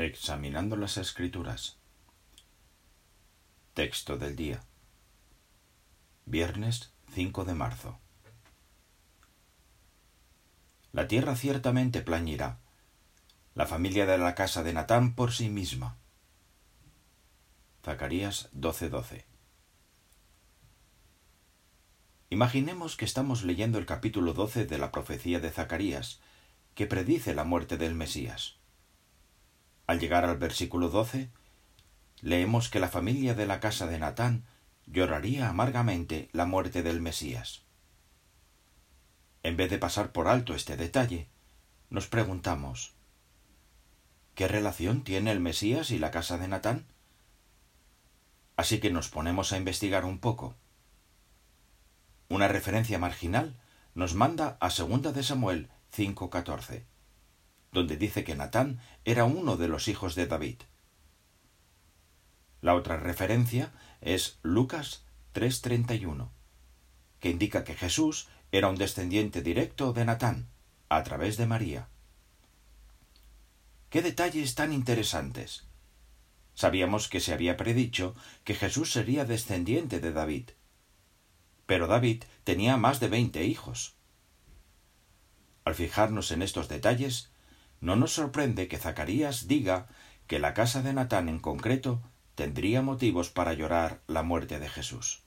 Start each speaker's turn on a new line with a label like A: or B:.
A: Examinando las Escrituras. Texto del día. Viernes 5 de marzo. La tierra ciertamente plañirá, la familia de la casa de Natán por sí misma. Zacarías 12:12. Imaginemos que estamos leyendo el capítulo 12 de la profecía de Zacarías, que predice la muerte del Mesías. Al llegar al versículo doce, leemos que la familia de la casa de Natán lloraría amargamente la muerte del Mesías. En vez de pasar por alto este detalle, nos preguntamos ¿Qué relación tiene el Mesías y la casa de Natán? Así que nos ponemos a investigar un poco. Una referencia marginal nos manda a segunda de Samuel 5.14 donde dice que Natán era uno de los hijos de David. La otra referencia es Lucas 3:31, que indica que Jesús era un descendiente directo de Natán, a través de María. ¡Qué detalles tan interesantes! Sabíamos que se había predicho que Jesús sería descendiente de David. Pero David tenía más de veinte hijos. Al fijarnos en estos detalles, no nos sorprende que Zacarías diga que la casa de Natán en concreto tendría motivos para llorar la muerte de Jesús.